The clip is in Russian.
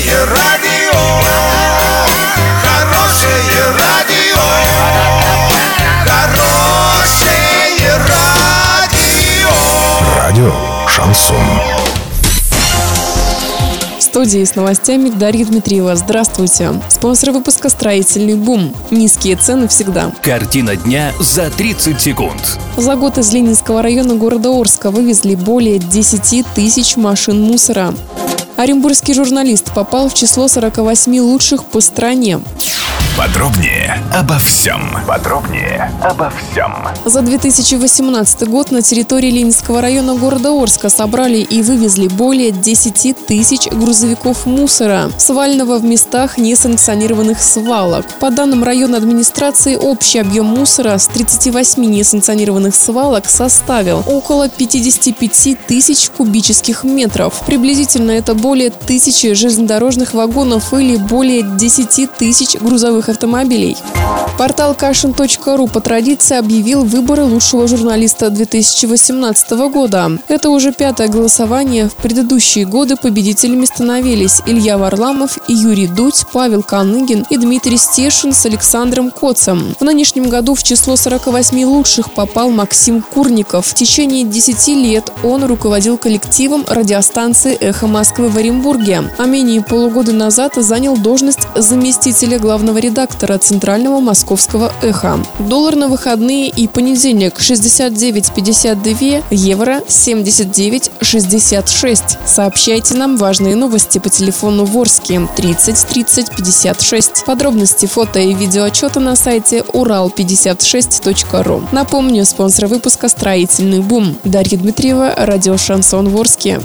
Хорошее радио, хорошее радио, хорошее радио. Радио Шансон. В студии с новостями Дарья Дмитриева. Здравствуйте. Спонсор выпуска «Строительный бум». Низкие цены всегда. Картина дня за 30 секунд. За год из Ленинского района города Орска вывезли более 10 тысяч машин мусора. Оренбургский журналист попал в число 48 лучших по стране. Подробнее обо всем. Подробнее обо всем. За 2018 год на территории Ленинского района города Орска собрали и вывезли более 10 тысяч грузовиков мусора, свального в местах несанкционированных свалок. По данным районной администрации, общий объем мусора с 38 несанкционированных свалок составил около 55 тысяч кубических метров. Приблизительно это более тысячи железнодорожных вагонов или более 10 тысяч грузовых автомобилей. Портал Кашин.ру по традиции объявил выборы лучшего журналиста 2018 года. Это уже пятое голосование. В предыдущие годы победителями становились Илья Варламов и Юрий Дудь, Павел Каныгин и Дмитрий Стешин с Александром Коцем. В нынешнем году в число 48 лучших попал Максим Курников. В течение 10 лет он руководил коллективом радиостанции «Эхо Москвы» в Оренбурге, а менее полугода назад занял должность заместителя главного редактора Центрального Московского «Эхо». Доллар на выходные и понедельник 69,52, евро 79,66. Сообщайте нам важные новости по телефону Ворске 30 30 56. Подробности фото и видеоотчета на сайте урал56.ру. Напомню, спонсор выпуска «Строительный бум». Дарья Дмитриева, радио «Шансон Ворске».